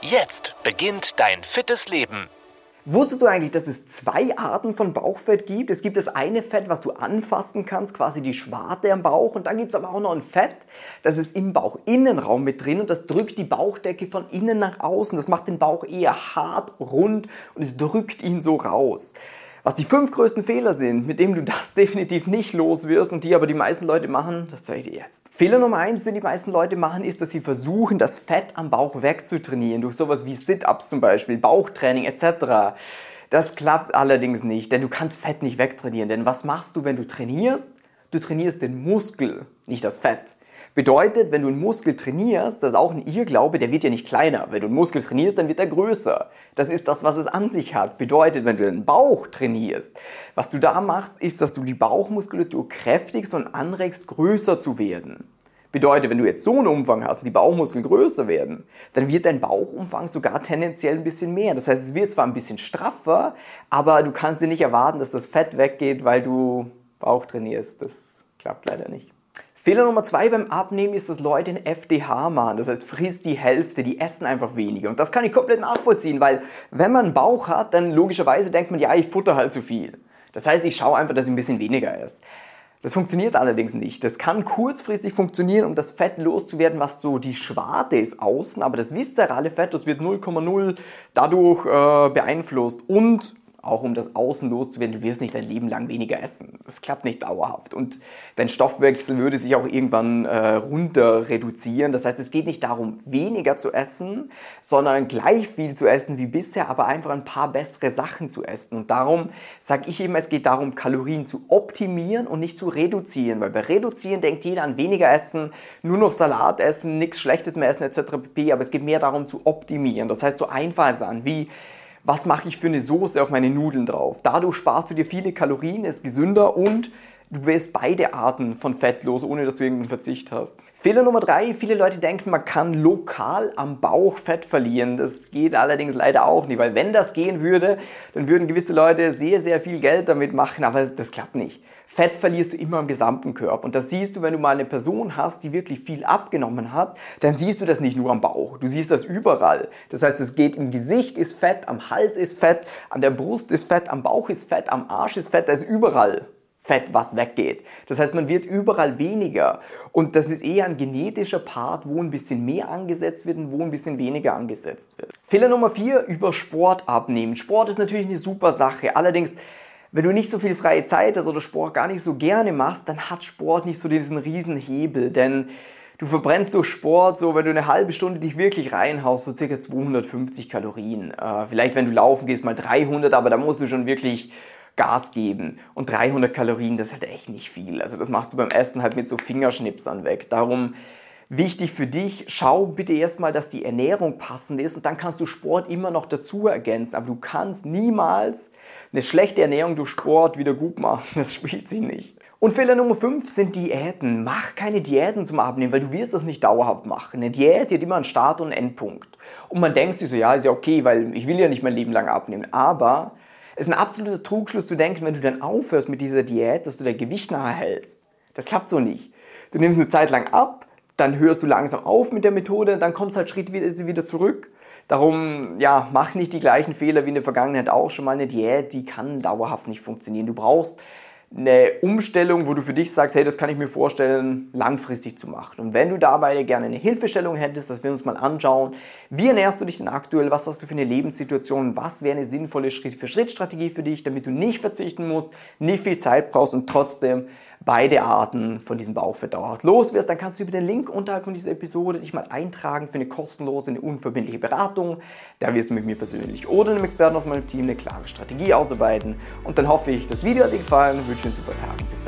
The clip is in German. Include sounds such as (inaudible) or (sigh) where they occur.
Jetzt beginnt dein fittes Leben. Wusstest du eigentlich, dass es zwei Arten von Bauchfett gibt? Es gibt das eine Fett, was du anfassen kannst, quasi die Schwarte am Bauch. Und dann gibt es aber auch noch ein Fett, das ist im Bauchinnenraum mit drin und das drückt die Bauchdecke von innen nach außen. Das macht den Bauch eher hart, rund und es drückt ihn so raus. Was die fünf größten Fehler sind, mit denen du das (laughs) definitiv nicht los wirst und die aber die meisten Leute machen, das zeige ich dir jetzt. Fehler Nummer eins, den die meisten Leute machen, ist, dass sie versuchen, das Fett am Bauch wegzutrainieren, durch sowas wie Sit-Ups zum Beispiel, Bauchtraining etc. Das klappt allerdings nicht, denn du kannst Fett nicht wegtrainieren. Denn was machst du, wenn du trainierst? Du trainierst den Muskel, nicht das Fett. Bedeutet, wenn du einen Muskel trainierst, das ist auch ein Irrglaube, der wird ja nicht kleiner. Wenn du einen Muskel trainierst, dann wird er größer. Das ist das, was es an sich hat. Bedeutet, wenn du den Bauch trainierst, was du da machst, ist, dass du die Bauchmuskulatur kräftigst und anregst, größer zu werden. Bedeutet, wenn du jetzt so einen Umfang hast und die Bauchmuskeln größer werden, dann wird dein Bauchumfang sogar tendenziell ein bisschen mehr. Das heißt, es wird zwar ein bisschen straffer, aber du kannst dir nicht erwarten, dass das Fett weggeht, weil du Bauch trainierst. Das klappt leider nicht. Fehler Nummer zwei beim Abnehmen ist, dass Leute ein FDH machen. Das heißt, frisst die Hälfte, die essen einfach weniger. Und das kann ich komplett nachvollziehen, weil wenn man einen Bauch hat, dann logischerweise denkt man, ja, ich futter halt zu viel. Das heißt, ich schaue einfach, dass ich ein bisschen weniger esse. Das funktioniert allerdings nicht. Das kann kurzfristig funktionieren, um das Fett loszuwerden, was so die Schwarte ist außen, aber das viszerale Fett, das wird 0,0 dadurch äh, beeinflusst. Und auch um das Außen loszuwerden, du wirst nicht dein Leben lang weniger essen. Das klappt nicht dauerhaft. Und dein Stoffwechsel würde sich auch irgendwann äh, runter reduzieren. Das heißt, es geht nicht darum, weniger zu essen, sondern gleich viel zu essen wie bisher, aber einfach ein paar bessere Sachen zu essen. Und darum sage ich immer, es geht darum, Kalorien zu optimieren und nicht zu reduzieren. Weil bei Reduzieren denkt jeder an weniger essen, nur noch Salat essen, nichts Schlechtes mehr essen etc. pp. Aber es geht mehr darum zu optimieren. Das heißt, so einfache Sachen wie was mache ich für eine Soße auf meine Nudeln drauf. Dadurch sparst du dir viele Kalorien, ist gesünder und du wirst beide Arten von Fett los, ohne dass du irgendeinen Verzicht hast. Fehler Nummer drei, viele Leute denken, man kann lokal am Bauch Fett verlieren. Das geht allerdings leider auch nicht, weil wenn das gehen würde, dann würden gewisse Leute sehr, sehr viel Geld damit machen, aber das klappt nicht. Fett verlierst du immer im gesamten Körper. Und das siehst du, wenn du mal eine Person hast, die wirklich viel abgenommen hat, dann siehst du das nicht nur am Bauch, du siehst das überall. Das heißt, es geht im Gesicht ist Fett, am Hals ist Fett, an der Brust ist Fett, am Bauch ist Fett, am Arsch ist Fett, da ist überall. Fett, was weggeht. Das heißt, man wird überall weniger. Und das ist eher ein genetischer Part, wo ein bisschen mehr angesetzt wird und wo ein bisschen weniger angesetzt wird. Fehler Nummer vier, über Sport abnehmen. Sport ist natürlich eine super Sache. Allerdings wenn du nicht so viel freie Zeit hast oder Sport gar nicht so gerne machst, dann hat Sport nicht so diesen riesen Hebel, denn du verbrennst durch Sport so, wenn du eine halbe Stunde dich wirklich reinhaust, so circa 250 Kalorien. Äh, vielleicht, wenn du laufen gehst, mal 300, aber da musst du schon wirklich Gas geben. Und 300 Kalorien, das ist halt echt nicht viel. Also das machst du beim Essen halt mit so Fingerschnipsern weg. Darum Wichtig für dich, schau bitte erstmal, dass die Ernährung passend ist und dann kannst du Sport immer noch dazu ergänzen. Aber du kannst niemals eine schlechte Ernährung durch Sport wieder gut machen. Das spielt sich nicht. Und Fehler Nummer 5 sind Diäten. Mach keine Diäten zum Abnehmen, weil du wirst das nicht dauerhaft machen. Eine Diät hat immer einen Start und einen Endpunkt. Und man denkt sich so, ja, ist ja okay, weil ich will ja nicht mein Leben lang abnehmen. Aber es ist ein absoluter Trugschluss zu denken, wenn du dann aufhörst mit dieser Diät, dass du dein Gewicht nachher hältst. Das klappt so nicht. Du nimmst eine Zeit lang ab, dann hörst du langsam auf mit der Methode, dann kommst halt schrittweise wieder zurück. Darum, ja, mach nicht die gleichen Fehler wie in der Vergangenheit auch schon mal. Eine Diät, die kann dauerhaft nicht funktionieren. Du brauchst eine Umstellung, wo du für dich sagst, hey, das kann ich mir vorstellen, langfristig zu machen. Und wenn du dabei gerne eine Hilfestellung hättest, dass wir uns mal anschauen, wie ernährst du dich denn aktuell, was hast du für eine Lebenssituation, was wäre eine sinnvolle Schritt-für-Schritt-Strategie für dich, damit du nicht verzichten musst, nicht viel Zeit brauchst und trotzdem beide Arten von diesem Bauchfett dauerhaft los wirst, dann kannst du über den Link unterhalb von dieser Episode dich mal eintragen für eine kostenlose, eine unverbindliche Beratung. Da wirst du mit mir persönlich oder einem Experten aus meinem Team eine klare Strategie ausarbeiten. Und dann hoffe ich, das Video hat dir gefallen wünsche dir einen super Tag. Bis dann.